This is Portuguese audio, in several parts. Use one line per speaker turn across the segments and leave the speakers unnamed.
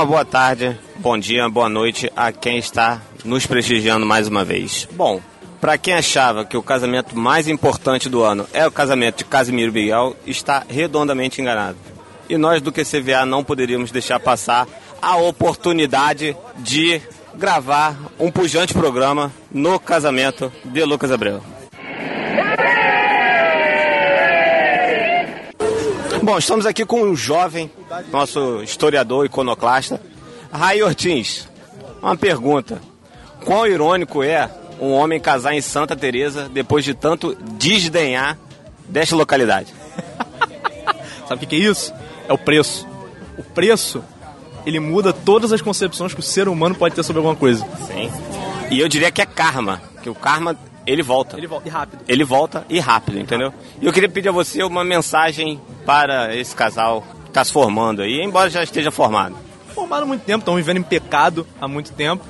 Uma boa tarde, bom dia, boa noite a quem está nos prestigiando mais uma vez. Bom, para quem achava que o casamento mais importante do ano é o casamento de Casimiro Miguel, está redondamente enganado. E nós do QCVA não poderíamos deixar passar a oportunidade de gravar um pujante programa no casamento de Lucas Abreu. Bom, estamos aqui com um jovem, nosso historiador iconoclasta, Rai Ortiz. Uma pergunta: quão irônico é um homem casar em Santa Teresa depois de tanto desdenhar desta localidade?
Sabe o que, que é isso? É o preço. O preço, ele muda todas as concepções que o ser humano pode ter sobre alguma coisa.
Sim. E eu diria que é karma, que o karma ele volta.
Ele volta e rápido.
Ele volta e rápido, entendeu? E eu queria pedir a você uma mensagem para esse casal que está se formando aí, embora já esteja formado.
Formado há muito tempo, estão vivendo em pecado há muito tempo.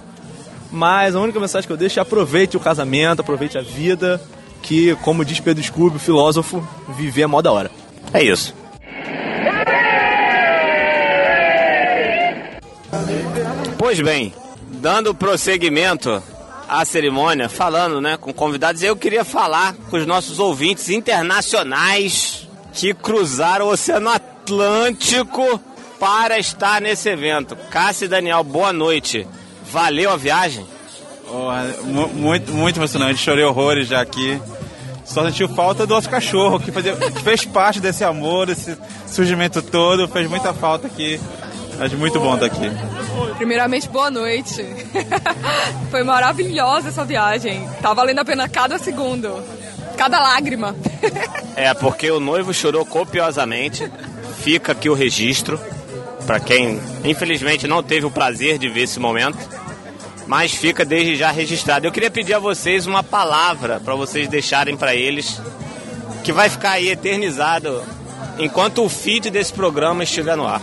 Mas a única mensagem que eu deixo é aproveite o casamento, aproveite a vida, que, como diz Pedro Scooby, o filósofo, viver é mó da hora.
É isso. Pois bem, dando prosseguimento à cerimônia, falando né, com convidados, eu queria falar com os nossos ouvintes internacionais que cruzaram o Oceano Atlântico para estar nesse evento. Cássia e Daniel, boa noite. Valeu a viagem?
Oh, muito, muito emocionante. Chorei horrores já aqui. Só sentiu falta do nosso cachorro, que, fazia, que fez parte desse amor, desse surgimento todo. Fez muita falta aqui. Acho muito bom estar aqui.
Primeiramente, boa noite. Foi maravilhosa essa viagem. Tá valendo a pena cada segundo, cada lágrima.
é, porque o noivo chorou copiosamente. Fica aqui o registro para quem infelizmente não teve o prazer de ver esse momento, mas fica desde já registrado. Eu queria pedir a vocês uma palavra para vocês deixarem para eles, que vai ficar aí eternizado enquanto o feed desse programa estiver no ar.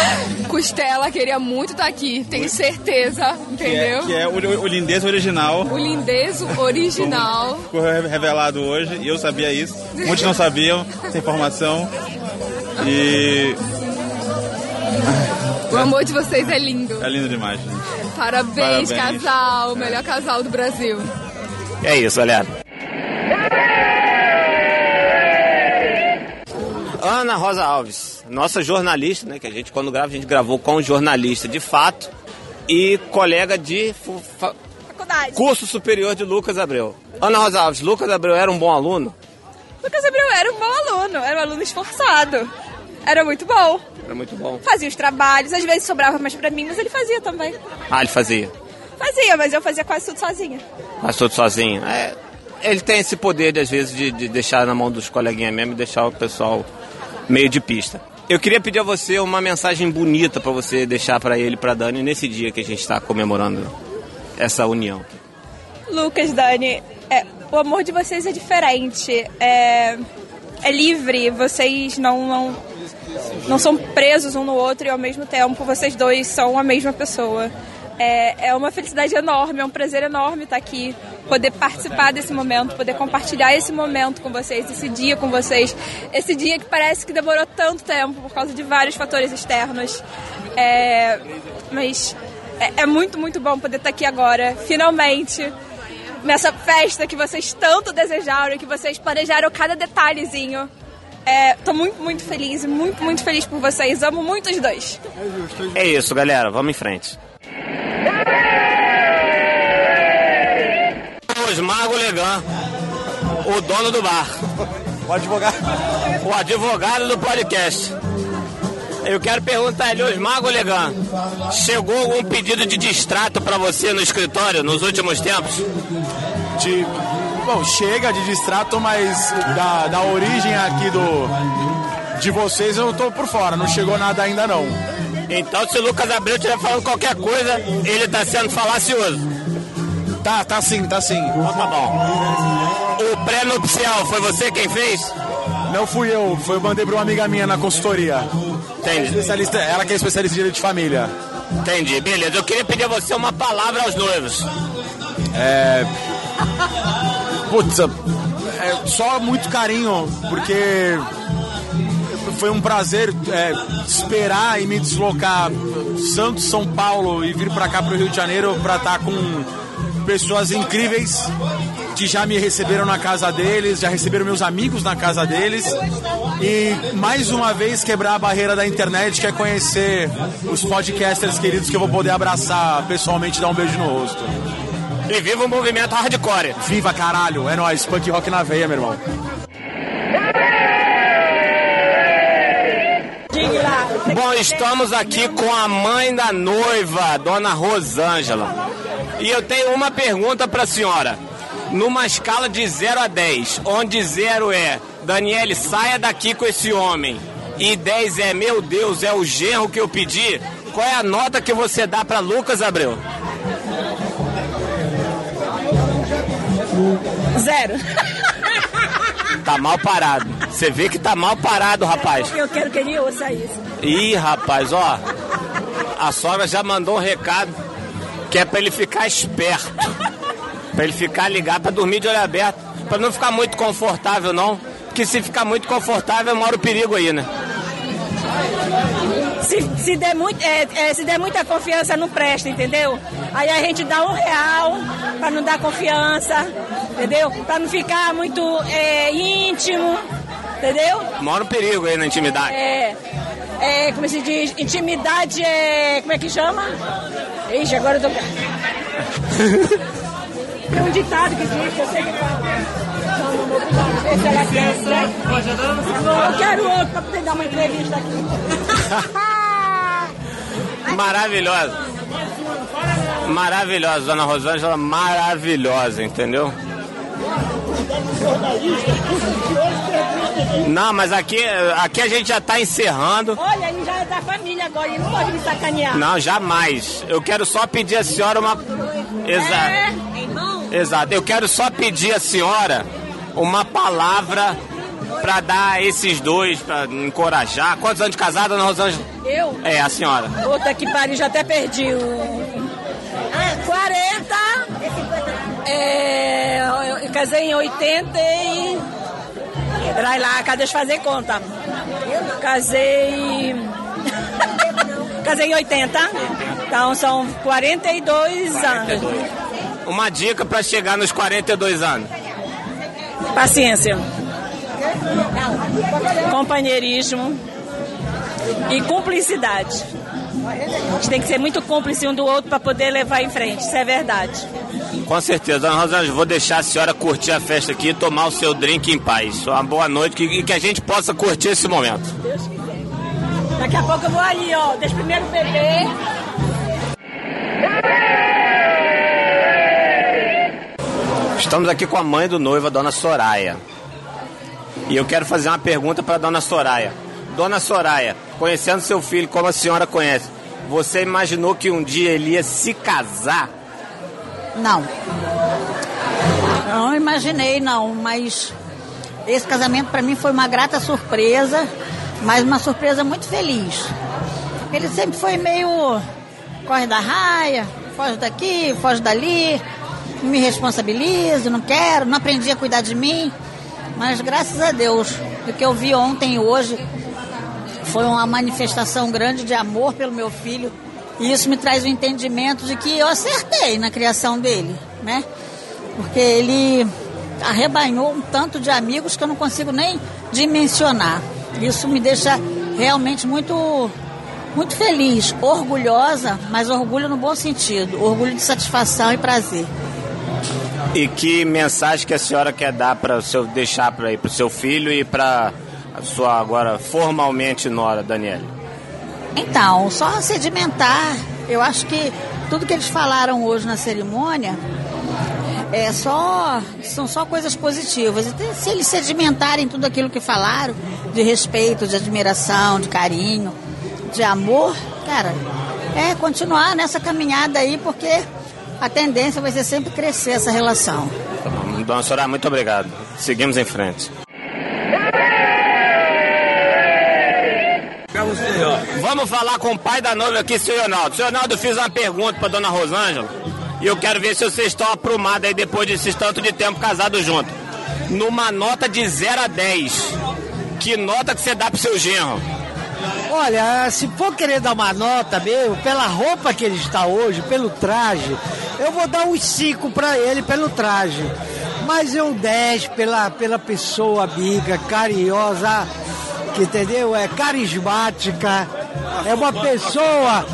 Costela queria muito estar tá aqui, tenho certeza, entendeu?
Que é, que é o, o lindez original.
O lindez original.
Foi revelado hoje e eu sabia isso. Muitos não sabiam essa informação. E.
O amor de vocês é lindo.
É lindo demais, gente.
Parabéns, Parabéns. casal, o melhor casal do Brasil.
É isso, galera. Ana Rosa Alves, nossa jornalista, né? Que a gente, quando grava, a gente gravou com um jornalista de fato e colega de
faculdade.
Curso Superior de Lucas Abreu. Ana Rosa Alves, Lucas Abreu era um bom aluno?
Lucas Abreu era um bom aluno, era um aluno esforçado. Era muito bom.
Era muito bom.
Fazia os trabalhos, às vezes sobrava mais pra mim, mas ele fazia também.
Ah, ele fazia?
Fazia, mas eu fazia quase tudo sozinha.
Quase tudo sozinho. É, ele tem esse poder, de, às vezes, de, de deixar na mão dos coleguinhas mesmo e deixar o pessoal meio de pista. Eu queria pedir a você uma mensagem bonita para você deixar para ele, para Dani, nesse dia que a gente está comemorando essa união.
Lucas, Dani, é, o amor de vocês é diferente, é, é livre, vocês não, não, não são presos um no outro e ao mesmo tempo vocês dois são a mesma pessoa. É, é uma felicidade enorme, é um prazer enorme estar aqui, poder participar desse momento, poder compartilhar esse momento com vocês, esse dia com vocês. Esse dia que parece que demorou tanto tempo por causa de vários fatores externos. É, mas é, é muito, muito bom poder estar aqui agora, finalmente, nessa festa que vocês tanto desejaram, que vocês planejaram cada detalhezinho. É, muito, muito feliz, muito, muito feliz por vocês. Amo muito os dois.
É isso, galera. Vamos em frente. Osmar Golegan, o dono do bar.
O advogado.
O advogado do podcast. Eu quero perguntar ele, Osmar Golegan, chegou algum pedido de distrato para você no escritório nos últimos tempos?
De, bom, chega de distrato, mas da, da origem aqui do de vocês eu tô por fora, não chegou nada ainda não.
Então, se o Lucas Abreu estiver falando qualquer coisa, ele está sendo falacioso.
Tá, tá sim, tá sim. Então
tá bom. O pré-nupcial foi você quem fez?
Não fui eu, foi eu mandei para uma amiga minha na consultoria.
Entendi.
Especialista, ela que é especialista em direito de família.
Entendi, beleza. Eu queria pedir a você uma palavra aos noivos.
É. Putz, é só muito carinho, porque
foi um prazer é, esperar e me deslocar Santos, São Paulo e vir para cá para o Rio de Janeiro para estar tá com pessoas incríveis que já me receberam na casa deles, já receberam meus amigos na casa deles. E mais uma vez quebrar a barreira da internet, que é conhecer os podcasters queridos que eu vou poder abraçar pessoalmente e dar um beijo no rosto.
E viva o movimento hardcore.
Viva caralho, é nóis, punk rock na veia, meu irmão.
Bom, estamos aqui com a mãe da noiva, dona Rosângela. E eu tenho uma pergunta para a senhora. Numa escala de 0 a 10, onde 0 é Daniele, saia daqui com esse homem, e 10 é meu Deus, é o genro que eu pedi, qual é a nota que você dá para Lucas Abreu?
Zero.
Tá mal parado. Você vê que tá mal parado, rapaz.
Eu quero que ele ouça isso.
Ih, rapaz, ó. A sogra já mandou um recado que é pra ele ficar esperto. Pra ele ficar ligado, pra dormir de olho aberto. Pra não ficar muito confortável, não. Porque se ficar muito confortável, mora o perigo aí, né?
Se, se, der muito, é, é, se der muita confiança, não presta, entendeu? Aí a gente dá um real para não dar confiança, entendeu? Para não ficar muito é, íntimo, entendeu?
Mora um perigo aí na intimidade.
É, é, como se diz, intimidade é, como é que chama? Ixi, agora eu tô... Tem um ditado que diz, eu sei que fala. Não, não, não, Esse ela quer, né? Eu quero outro para poder dar uma entrevista aqui.
Maravilhosa. Maravilhosa, dona Rosângela, maravilhosa, entendeu? Não, mas aqui, aqui a gente já está encerrando.
Olha, ele já é da família agora, ele não pode me sacanear.
Não, jamais. Eu quero só pedir à senhora uma. Exato. É, Exato. Eu quero só pedir à senhora uma palavra para dar esses dois, para encorajar. Quantos anos de casada, dona Rosângela?
Eu?
É, a senhora.
Puta que pariu, já até perdi o. 40. É, eu casei em 80 e. Peraí lá, cadê eu fazer conta? Casei. casei em 80. Então são 42, 42. anos.
Uma dica para chegar nos 42 anos.
Paciência. Companheirismo e cumplicidade. A gente tem que ser muito cúmplice um do outro para poder levar em frente, isso é verdade.
Com certeza, dona Rosângela, vou deixar a senhora curtir a festa aqui e tomar o seu drink em paz. Uma boa noite e que a gente possa curtir esse momento. Deus quiser.
Daqui a pouco eu vou ali, ó. Deixa primeiro beber.
Estamos aqui com a mãe do noivo, a dona Soraya. E eu quero fazer uma pergunta para dona Soraya. Dona Soraya, conhecendo seu filho como a senhora conhece, você imaginou que um dia ele ia se casar?
Não. Não imaginei, não, mas esse casamento para mim foi uma grata surpresa, mas uma surpresa muito feliz. Ele sempre foi meio corre da raia, foge daqui, foge dali, me responsabilizo, não quero, não aprendi a cuidar de mim. Mas graças a Deus, o que eu vi ontem e hoje foi uma manifestação grande de amor pelo meu filho. E isso me traz o entendimento de que eu acertei na criação dele, né? Porque ele arrebanhou um tanto de amigos que eu não consigo nem dimensionar. Isso me deixa realmente muito muito feliz, orgulhosa, mas orgulho no bom sentido, orgulho de satisfação e prazer.
E que mensagem que a senhora quer dar para seu deixar para o seu filho e para a sua agora formalmente nora, Daniele?
Então, só sedimentar. Eu acho que tudo que eles falaram hoje na cerimônia é só são só coisas positivas. E se eles sedimentarem tudo aquilo que falaram de respeito, de admiração, de carinho, de amor, cara, é continuar nessa caminhada aí, porque a tendência vai ser sempre crescer essa relação.
Tá bom. Dona Soraya, muito obrigado. Seguimos em frente. Vamos falar com o pai da noiva aqui, senhor Ronaldo. Senhor Ronaldo, fiz uma pergunta para dona Rosângela e eu quero ver se vocês estão aprumados aí depois desses tanto de tempo casados juntos. Numa nota de 0 a 10, que nota que você dá pro seu genro?
Olha, se for querer dar uma nota mesmo, pela roupa que ele está hoje, pelo traje, eu vou dar uns 5 para ele pelo traje. Mas eu 10 pela, pela pessoa amiga, carinhosa, que entendeu? É carismática. É uma pessoa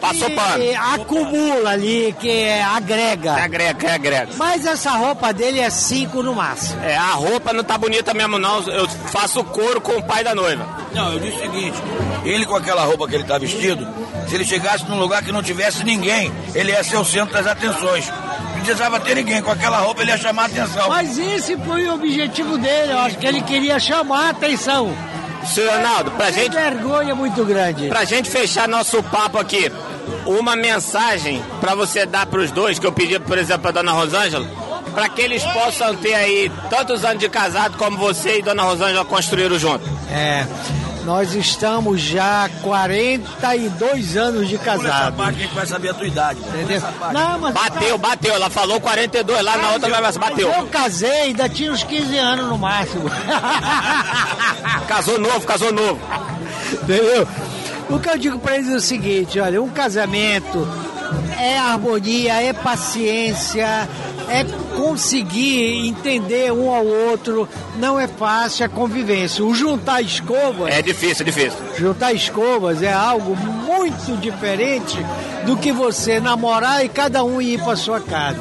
Passou
que acumula ali, que agrega.
Agrega, é agrega.
Mas essa roupa dele é 5 no máximo.
É, a roupa não tá bonita mesmo não, eu faço couro com o pai da noiva.
Não, eu disse o seguinte: ele com aquela roupa que ele tá vestido, se ele chegasse num lugar que não tivesse ninguém, ele ia ser o centro das atenções. Não precisava ter ninguém. Com aquela roupa ele ia chamar a atenção.
Mas esse foi o objetivo dele, eu acho que ele queria chamar a atenção.
Senhor Ronaldo, pra
Tem
gente,
vergonha muito grande.
pra gente fechar nosso papo aqui, uma mensagem pra você dar pros dois, que eu pedi, por exemplo, pra dona Rosângela, pra que eles possam ter aí tantos anos de casado como você e dona Rosângela construíram junto.
É, nós estamos já 42 anos de
Por essa
casado.
parte a gente vai saber a tua idade.
Não, mas
Bateu, bateu, ela falou 42 lá na outra, mas bateu.
eu casei, ainda tinha uns 15 anos no máximo.
Casou novo, casou novo.
Entendeu? O que eu digo pra eles é o seguinte, olha, um casamento é harmonia, é paciência, é conseguir entender um ao outro, não é fácil a convivência. O juntar escovas,
É difícil, é difícil.
juntar escovas é algo muito diferente do que você namorar e cada um ir para sua casa,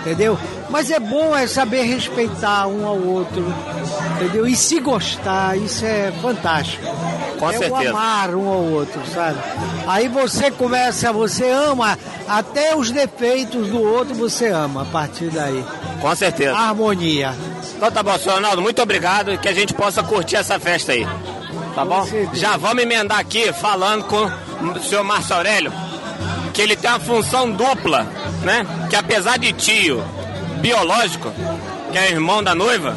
entendeu? Mas é bom é saber respeitar um ao outro, entendeu? E se gostar, isso é fantástico.
Com
é o
certeza.
amar um ao outro, sabe? Aí você começa, você ama até os defeitos do outro, você ama a partir daí.
Com certeza.
Harmonia.
Então tá bom, senhor Ronaldo, muito obrigado e que a gente possa curtir essa festa aí. Tá bom? Já vamos emendar aqui falando com o senhor Márcio Aurélio, que ele tem uma função dupla, né? Que apesar de tio biológico, que é irmão da noiva,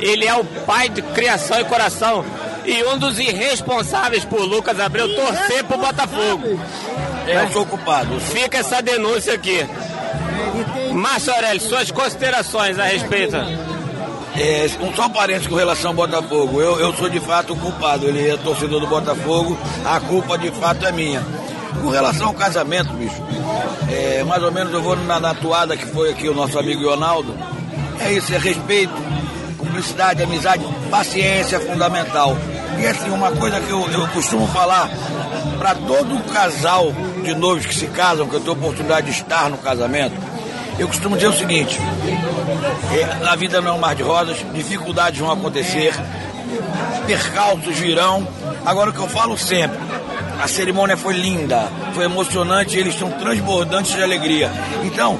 ele é o pai de criação e coração. E um dos irresponsáveis por Lucas Abreu torcer pro Botafogo.
Eu sou culpado.
Fica essa denúncia aqui. Márcio Aurélio, suas considerações a respeito.
É, um só parênteses com relação ao Botafogo. Eu, eu sou de fato o culpado. Ele é torcedor do Botafogo. A culpa de fato é minha. Com relação ao casamento, bicho, é, mais ou menos eu vou na, na toada que foi aqui o nosso amigo Ronaldo. É isso, é respeito, cumplicidade, amizade, paciência é fundamental. E assim, uma coisa que eu, eu costumo falar para todo casal de noivos que se casam, que eu tenho a oportunidade de estar no casamento, eu costumo dizer o seguinte: é, a vida não é um mar de rosas, dificuldades vão acontecer, percalços virão. Agora o que eu falo sempre, a cerimônia foi linda, foi emocionante, eles estão transbordantes de alegria. Então,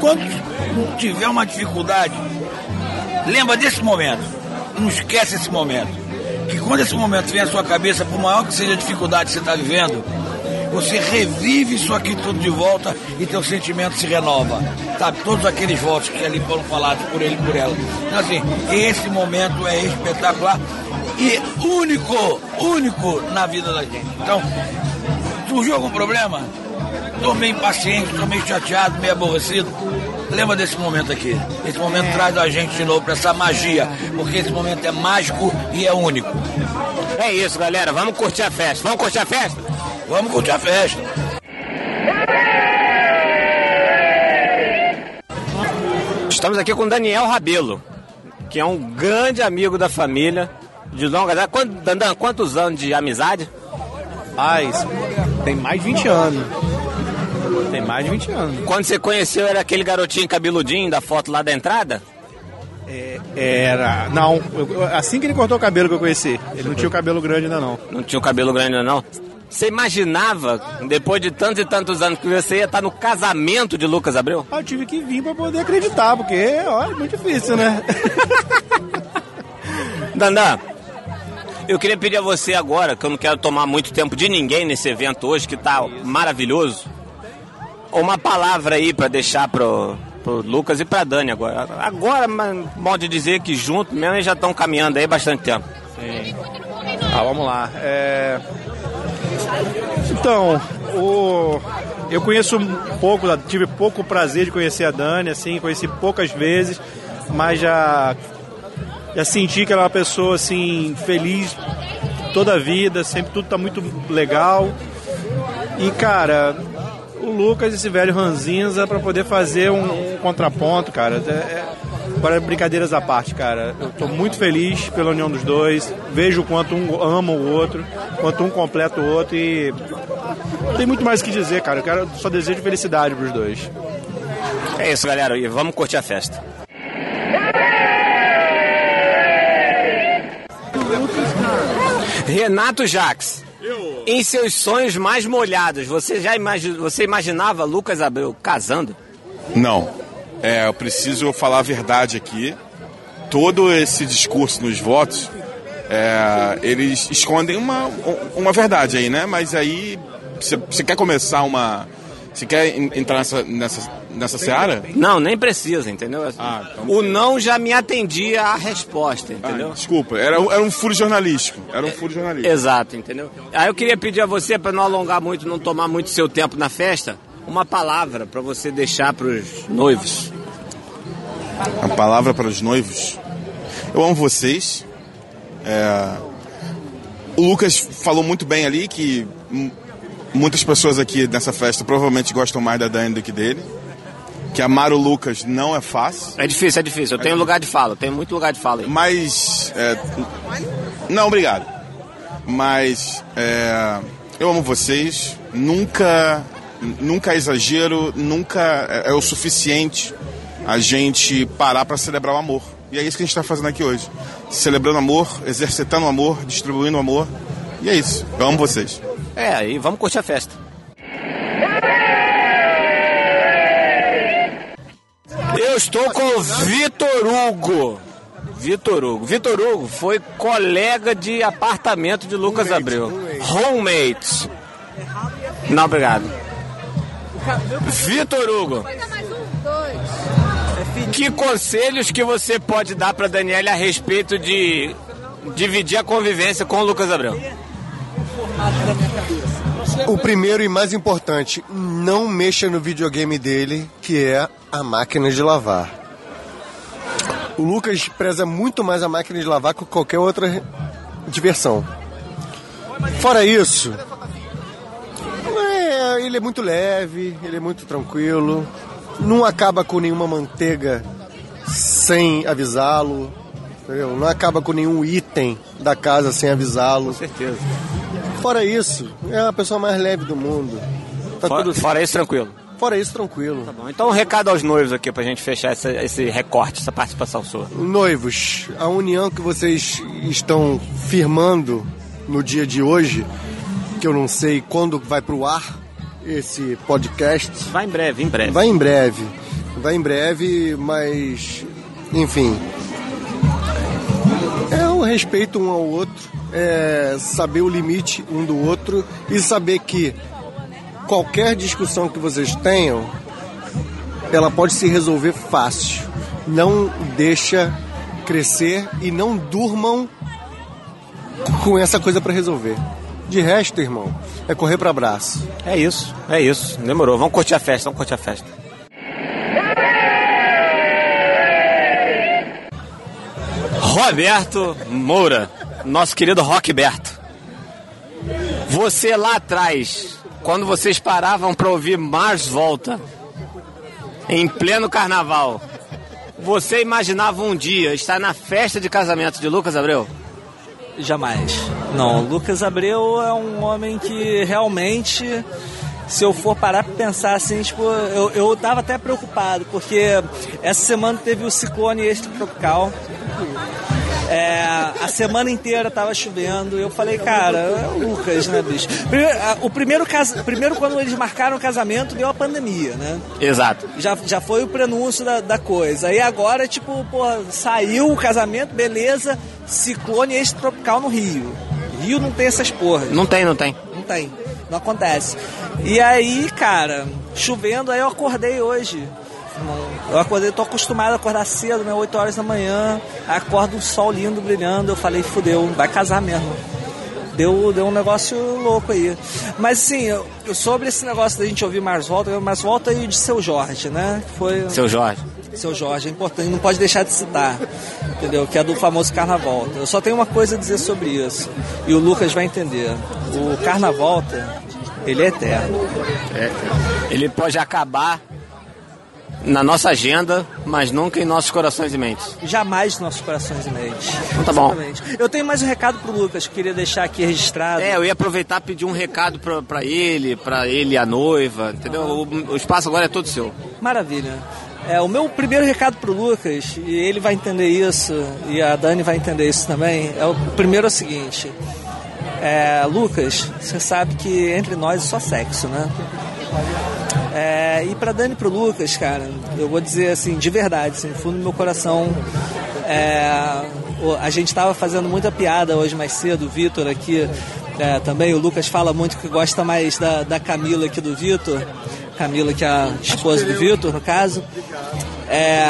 quando tiver uma dificuldade, lembra desse momento, não esquece esse momento. Que quando esse momento vem à sua cabeça, por maior que seja a dificuldade que você está vivendo, você revive isso aqui tudo de volta e teu sentimento se renova. Sabe, todos aqueles votos que ali foram falados por ele e por ela. Então assim, esse momento é espetacular e único, único na vida da gente. Então, surgiu algum problema? Tô meio impaciente, tô meio chateado, meio aborrecido. Lembra desse momento aqui. Esse momento traz a gente de novo para essa magia, porque esse momento é mágico e é único.
É isso, galera. Vamos curtir a festa. Vamos curtir a festa?
Vamos curtir a festa.
Estamos aqui com Daniel Rabelo, que é um grande amigo da família, de longa data. Quanto, Dandan, quantos anos de amizade?
Mas tem mais de 20 anos. Tem mais de 20 anos.
Quando você conheceu, era aquele garotinho cabeludinho da foto lá da entrada?
Era. Não, eu- assim que ele cortou o cabelo que eu conheci. Ele não tinha o cabelo grande ainda não.
Não tinha o cabelo grande ainda não? Você imaginava, depois de tantos e tantos anos, que você ia estar no casamento de Lucas Abreu?
Ah, Eu tive que vir pra poder acreditar, porque, olha, é muito difícil, né?
Dandan, eu queria pedir a você agora, que eu não quero tomar muito tempo de ninguém nesse evento hoje, que tá maravilhoso, uma palavra aí pra deixar pro, pro Lucas e pra Dani agora. Agora, modo de dizer que junto mesmo eles já estão caminhando aí bastante tempo.
Ah, vamos lá. É... Então, o... eu conheço pouco, tive pouco prazer de conhecer a Dani, assim, conheci poucas vezes, mas já
Já senti que ela é uma pessoa assim, feliz toda a vida, sempre tudo tá muito legal. E cara, o Lucas, esse velho ranzinza, para poder fazer um, um contraponto, cara. É, é, agora, brincadeiras à parte, cara. Eu tô muito feliz pela união dos dois. Vejo o quanto um ama o outro, quanto um completa o outro e. Não tem muito mais o que dizer, cara. Eu quero, só desejo felicidade pros dois.
É isso, galera. E vamos curtir a festa. Renato Jaques. Em seus sonhos mais molhados, você já imagi você imaginava Lucas Abreu casando?
Não. É, eu preciso falar a verdade aqui. Todo esse discurso nos votos, é, eles escondem uma, uma verdade aí, né? Mas aí, você, você quer começar uma. Você quer entrar nessa, nessa, nessa seara?
Não, nem precisa, entendeu?
Ah, então...
O não já me atendia à resposta, entendeu?
Ah, desculpa, era, era um furo jornalístico. Era um furo jornalístico.
Exato, entendeu? Aí eu queria pedir a você, para não alongar muito, não tomar muito seu tempo na festa, uma palavra para você deixar para os noivos.
A palavra para os noivos? Eu amo vocês. É... O Lucas falou muito bem ali que muitas pessoas aqui nessa festa provavelmente gostam mais da Dani do que dele. Que amar o Lucas não é fácil.
É difícil, é difícil. Eu tenho lugar de fala, tenho muito lugar de fala aí.
Mas. É... Não, obrigado. Mas. É... Eu amo vocês. Nunca. Nunca é exagero, nunca é, é o suficiente a gente parar para celebrar o amor. E é isso que a gente está fazendo aqui hoje. Celebrando amor, exercitando o amor, distribuindo o amor. E é isso. Eu amo vocês.
É, e vamos curtir a festa. Eu estou com o Vitor Hugo. Vitor Hugo. Vitor Hugo foi colega de apartamento de Lucas Abreu. Homemates. Não, obrigado. Vitor Hugo. Que conselhos que você pode dar para Daniela a respeito de dividir a convivência com o Lucas Abreu?
O primeiro e mais importante, não mexa no videogame dele, que é a máquina de lavar. O Lucas preza muito mais a máquina de lavar que qualquer outra diversão. Fora isso, é, ele é muito leve, ele é muito tranquilo, não acaba com nenhuma manteiga sem avisá-lo, não acaba com nenhum item da casa sem avisá-lo.
Com certeza.
Fora isso, é a pessoa mais leve do mundo.
Tá fora, tudo... fora isso, tranquilo.
Fora isso, tranquilo.
Tá bom. Então, um recado aos noivos aqui pra gente fechar essa, esse recorte, essa participação sua.
Noivos, a união que vocês estão firmando no dia de hoje, que eu não sei quando vai pro ar esse podcast.
Vai em breve, em breve.
Vai em breve. Vai em breve, mas. Enfim. É o respeito um ao outro é, saber o limite um do outro e saber que qualquer discussão que vocês tenham, ela pode se resolver fácil. Não deixa crescer e não durmam com essa coisa para resolver. De resto, irmão, é correr para abraço.
É isso, é isso. Demorou. Vamos curtir a festa, vamos curtir a festa. Roberto Moura nosso querido Rockberto. Você lá atrás, quando vocês paravam para ouvir Mars Volta, em pleno carnaval, você imaginava um dia estar na festa de casamento de Lucas Abreu?
Jamais. Não, Lucas Abreu é um homem que realmente se eu for parar pra pensar assim, tipo, eu, eu tava até preocupado, porque essa semana teve o ciclone extratropical é, a semana inteira tava chovendo. Eu falei, cara, é o Lucas, né, bicho? Primeiro, o primeiro, casa, primeiro, quando eles marcaram o casamento, deu a pandemia, né?
Exato.
Já, já foi o prenúncio da, da coisa. Aí agora, tipo, saiu o casamento, beleza, ciclone extratropical no Rio. Rio não tem essas porras.
Não tem, não tem.
Não tem. Não acontece. E aí, cara, chovendo, aí eu acordei hoje. Eu acordei, tô acostumado a acordar cedo, né? 8 horas da manhã, acordo um sol lindo brilhando, eu falei, fudeu, vai casar mesmo. Deu, deu um negócio louco aí. Mas assim, eu, sobre esse negócio da gente ouvir mais volta, mais volta e de seu Jorge, né?
Foi. Seu Jorge.
seu Jorge, é importante, não pode deixar de citar, entendeu? Que é do famoso Carnaval. Eu só tenho uma coisa a dizer sobre isso, e o Lucas vai entender. O Carnaval, ele é eterno.
É, ele pode acabar na nossa agenda, mas nunca em nossos corações e mentes.
Jamais nossos corações e mentes.
Então tá bom.
Eu tenho mais um recado pro Lucas, que queria deixar aqui registrado.
É, eu ia aproveitar e pedir um recado pra, pra ele, pra ele e a noiva, entendeu? O, o espaço agora é todo seu.
Maravilha. É, o meu primeiro recado pro Lucas, e ele vai entender isso, e a Dani vai entender isso também, é o primeiro é o seguinte. É, Lucas, você sabe que entre nós é só sexo, né? É, e pra Dani e pro Lucas, cara, eu vou dizer assim, de verdade, assim, no fundo do meu coração, é, a gente tava fazendo muita piada hoje mais cedo, o Vitor aqui é, também, o Lucas fala muito que gosta mais da, da Camila que do Vitor, Camila que é a esposa do Vitor, no caso. É,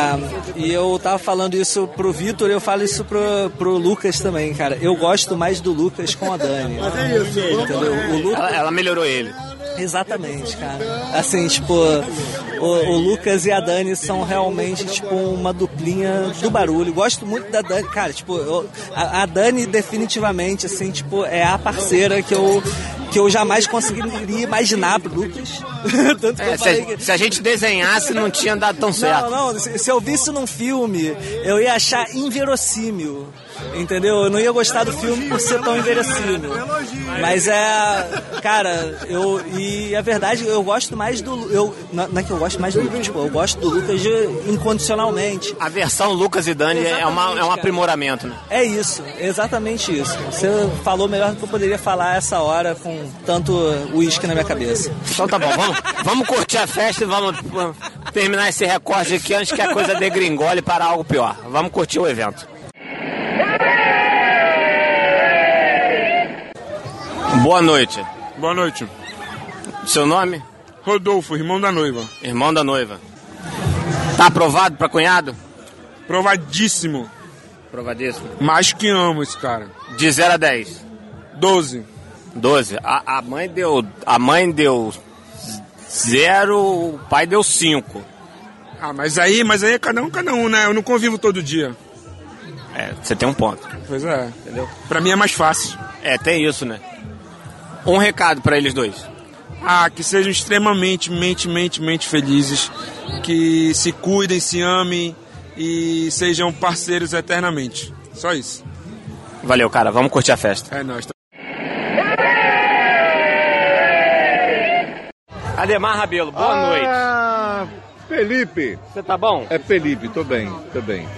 e eu tava falando isso pro Vitor e eu falo isso pro, pro Lucas também, cara. Eu gosto mais do Lucas com a Dani.
Mas é isso,
Entendeu? O Lucas,
Ela, ela melhorou ele.
Exatamente, cara. Assim, tipo, o, o Lucas e a Dani são realmente, tipo, uma duplinha do barulho. Gosto muito da Dani. Cara, tipo, eu- a, a Dani definitivamente, assim, tipo, é a parceira que eu, que eu jamais conseguiria imaginar pro Lucas. Tanto que
É,
eu
se,
que...
se a gente desenhasse, não tinha dado tão certo.
Não, não, se, se eu visse num filme, eu ia achar inverossímil. Entendeu? Eu não ia gostar do filme por ser tão inverossímil. Mas é. Cara, eu. E a verdade, eu gosto mais do. Eu, não é que eu gosto mais do Lucas, tipo, eu gosto do Lucas incondicionalmente.
A versão Lucas e Dani é, uma, é um aprimoramento, né?
É isso, exatamente isso. Você falou melhor do que eu poderia falar essa hora com tanto uísque na minha cabeça.
Então tá bom, vamos, vamos curtir a festa e vamos pô, terminar esse recorde aqui antes que a coisa degringole para algo pior. Vamos curtir o evento. Boa noite.
Boa noite.
Seu nome?
Rodolfo, irmão da noiva.
Irmão da noiva. Tá aprovado pra cunhado?
Provadíssimo.
Provadíssimo.
Mais que amo esse cara.
De 0 a 10.
12.
12. A, a mãe deu. A mãe deu 0, o pai deu 5.
Ah, mas aí, mas aí é cada um, cada um, né? Eu não convivo todo dia.
É, você tem um ponto.
Pois é.
Entendeu?
Pra mim é mais fácil.
É, tem isso, né? Um recado pra eles dois.
Ah, que sejam extremamente, mente, mente, mente felizes. Que se cuidem, se amem e sejam parceiros eternamente. Só isso.
Valeu, cara. Vamos curtir a festa.
É nóis.
Ademar Rabelo, boa
ah,
noite.
Felipe.
Você tá bom?
É Felipe, tô bem, tô bem.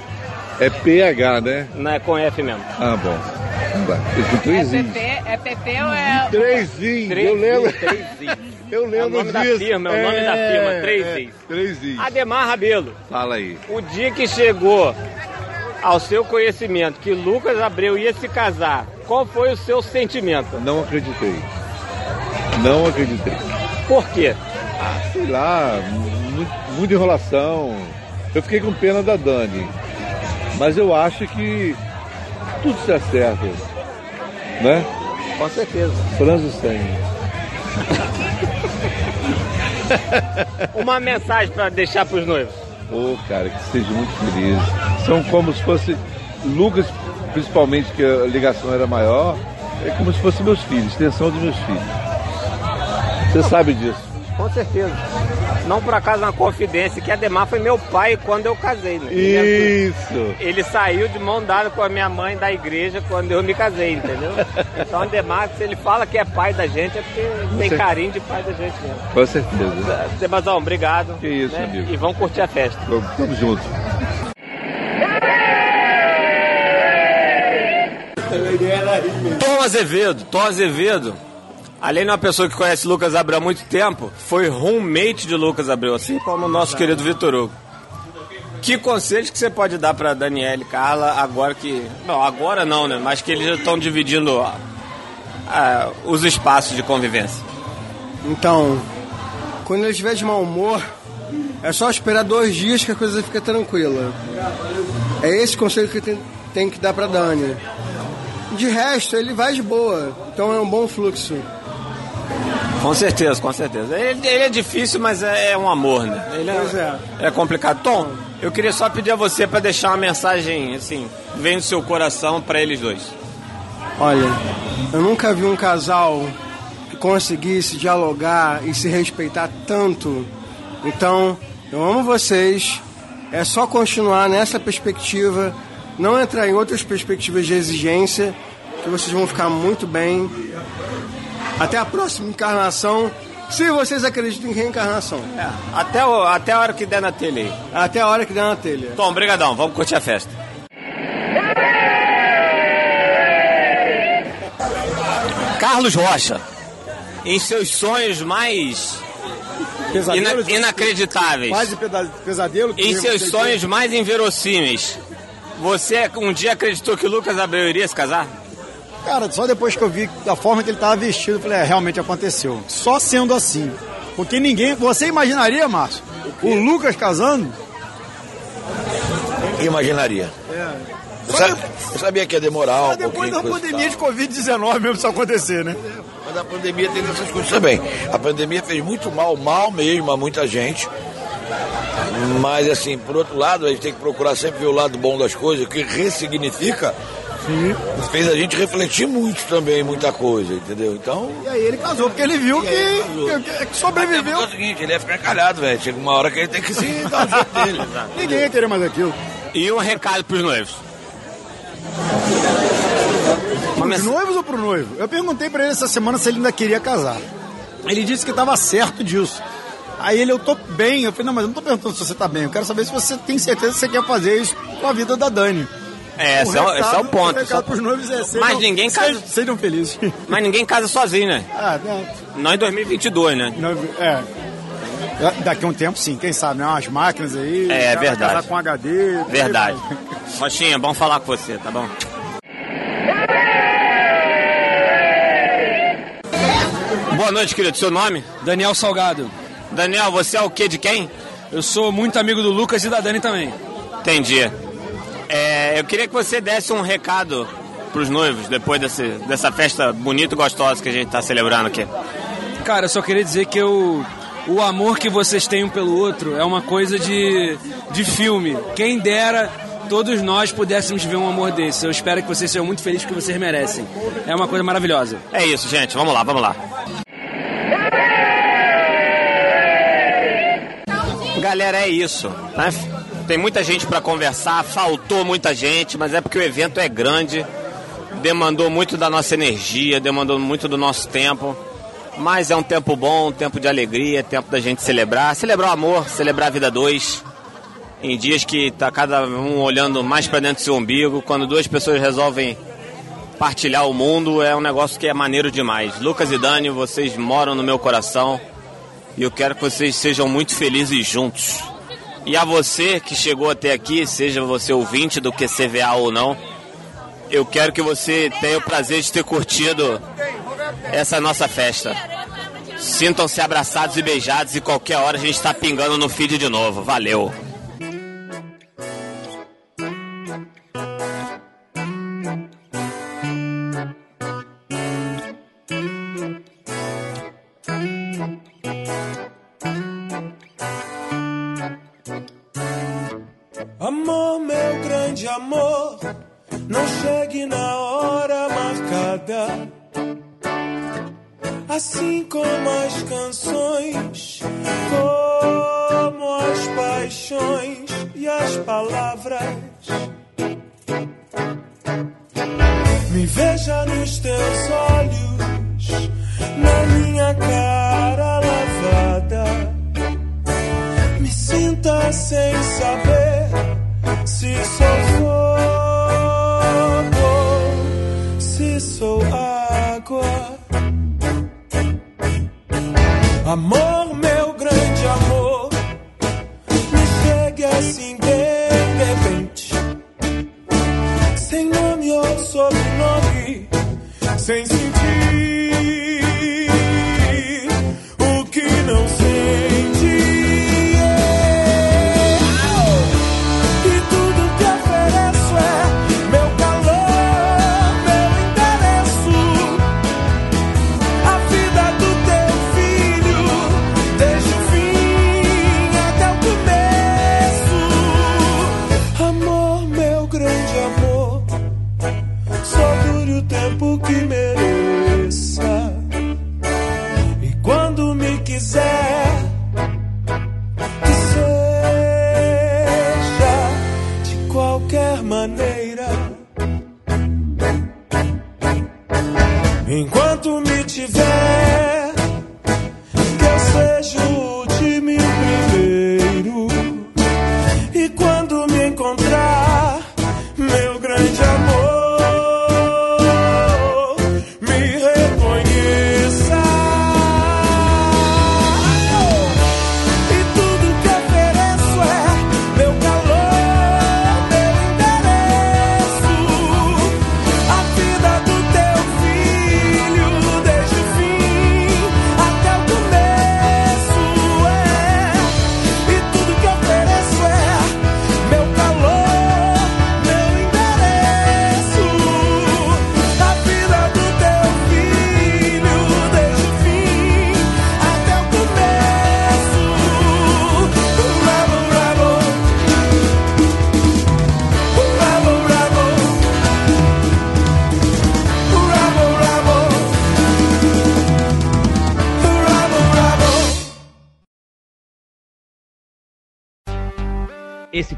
É PH, né?
Não é com F mesmo.
Ah, bom. Tá. Com três Is.
é PP ou é.
Três Is, eu lembro. Eu
É o
lembro
nome da
disso.
firma, é o nome da firma, três
é,
Is.
Três Is.
Ademar Rabelo,
Fala aí.
o dia que chegou ao seu conhecimento que Lucas Abreu ia se casar, qual foi o seu sentimento?
Não acreditei. Não acreditei.
Por quê?
Ah, sei lá, muito, muita enrolação. Eu fiquei com pena da Dani. Mas eu acho que tudo se acerta. Né?
Com certeza.
Franzo.
Uma mensagem pra deixar pros noivos.
Ô, cara, que seja muito feliz. São como se fosse. Lucas, principalmente, que a ligação era maior, é como se fossem meus filhos, extensão dos meus filhos. Você sabe disso.
Com certeza. Não por acaso uma confidência que Ademar foi meu pai quando eu casei. Né? Ele-
Isso.
Ele saiu de mão dada com a minha mãe da igreja quando eu me casei, entendeu? Então Ademar, se ele fala que é pai da gente, é porque tem
certeza.
carinho de pai da gente mesmo.
Com certeza.
Debazão, obrigado.
Que isso,
né?
amigo.
E vamos curtir a festa.
Vamos, tamo junto.
Tom Azevedo, Tom Azevedo, além de uma pessoa que conhece Lucas Abreu há muito tempo, foi roommate de Lucas Abreu, assim como o nosso querido Vitor Hugo. Que conselhos que você pode dar para Daniela e Carla agora que. Não, agora não, né? Mas que eles já estão dividindo ah, os espaços de convivência.
Então, quando ele estiver de mau humor, é só esperar dois dias que a coisa fica tranquila. É esse conselho que tem, tem que dar pra Dani. De resto, ele vai de boa. Então é um bom fluxo.
Com certeza, com certeza. Ele, ele é difícil, mas é, é um amor, né? Ele
Pois é.
é complicado. Tom, Eu queria só pedir a você para deixar uma mensagem, assim, vem do seu coração para eles dois.
Olha, eu nunca vi um casal que conseguisse dialogar e se respeitar tanto. Então, eu amo vocês. É só continuar nessa perspectiva, não entrar em outras perspectivas de exigência, que vocês vão ficar muito bem. Até a próxima encarnação, se vocês acreditam em reencarnação.
É, até, o- até a hora que der na telha aí.
Até a hora que der na telha.
Tom, brigadão, vamos curtir a festa. Carlos Rocha, em seus sonhos mais
Pesadelos?
ina- inacreditáveis,
Quase pesadelo. que
em seus
você
sonhos mais inverossímeis, você um dia acreditou que o Lucas Abreu iria se casar?
Cara, só depois que eu vi a forma que ele tava vestido, eu falei, é, realmente aconteceu. Só sendo assim. Porque ninguém. Você imaginaria, Márcio? O Lucas casando?
Imaginaria.
É.
Eu, sa- eu sabia que ia demorar um
Depois da pandemia de Covid-19 mesmo isso acontecer, né?
Mas a pandemia tem essas coisas também. A pandemia fez muito mal, mal mesmo a muita gente. Mas assim, por outro lado, a gente tem que procurar sempre ver o lado bom das coisas, o que ressignifica. Fez a gente refletir muito também, muita coisa, entendeu? Então.
E aí ele casou, porque ele viu que,
casou.
que- que sobreviveu.
É o seguinte, ele ia ficar calhado, velho. Chega uma hora que ele tem que se dar o jeito dele.
Ninguém ia querer mais aquilo.
E um recado pros noivos.
Pros noivos ou pro noivo? Eu perguntei pra ele essa semana se ele ainda queria casar. Ele disse que estava certo disso. Aí ele, eu tô bem. Eu falei, não, mas eu não tô perguntando se você tá bem. Eu quero saber se você tem certeza que você quer fazer isso com a vida da Dani.
É, esse é, o- esse é o ponto.
O recado pros noivos é sejam,
Mas ninguém casa-
sejam, sejam felizes.
Mas ninguém casa sozinho, né?
Ah, não.
Não em 2022, né?
Não, é. Daqui a um tempo, sim, quem sabe, né? Umas máquinas aí.
É, verdade.
Casar com HD.
Verdade. Rochinha, bom falar com você, tá bom? Boa noite, querido. Seu nome?
Daniel Salgado.
Daniel, você é o quê de quem?
Eu sou muito amigo do Lucas e da Dani também.
Entendi. É, eu queria que você desse um recado pros noivos depois desse, dessa festa bonita e gostosa que a gente tá celebrando aqui.
Cara, eu só queria dizer que eu, o amor que vocês têm um pelo outro é uma coisa de, de filme. Quem dera todos nós pudéssemos ver um amor desse. Eu espero que vocês sejam muito felizes porque vocês merecem. É uma coisa maravilhosa.
É isso, gente. Vamos lá, vamos lá. Galera, é isso. Né? Tem muita gente para conversar, faltou muita gente, mas é porque o evento é grande, demandou muito da nossa energia, demandou muito do nosso tempo. Mas é um tempo bom, um tempo de alegria, tempo da gente celebrar, celebrar o amor, celebrar a vida dois. Em dias que tá cada um olhando mais para dentro do seu umbigo, quando duas pessoas resolvem partilhar o mundo, é um negócio que é maneiro demais. Lucas e Dani, vocês moram no meu coração e eu quero que vocês sejam muito felizes juntos. E a você que chegou até aqui, seja você ouvinte do QCVA ou não, eu quero que você tenha o prazer de ter curtido essa nossa festa. Sintam-se abraçados e beijados e qualquer hora a gente está pingando no feed de novo. Valeu!
Grande amor, não chegue na hora marcada. Assim como as canções, sem sentir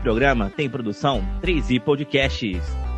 programa tem produção 3i Podcasts.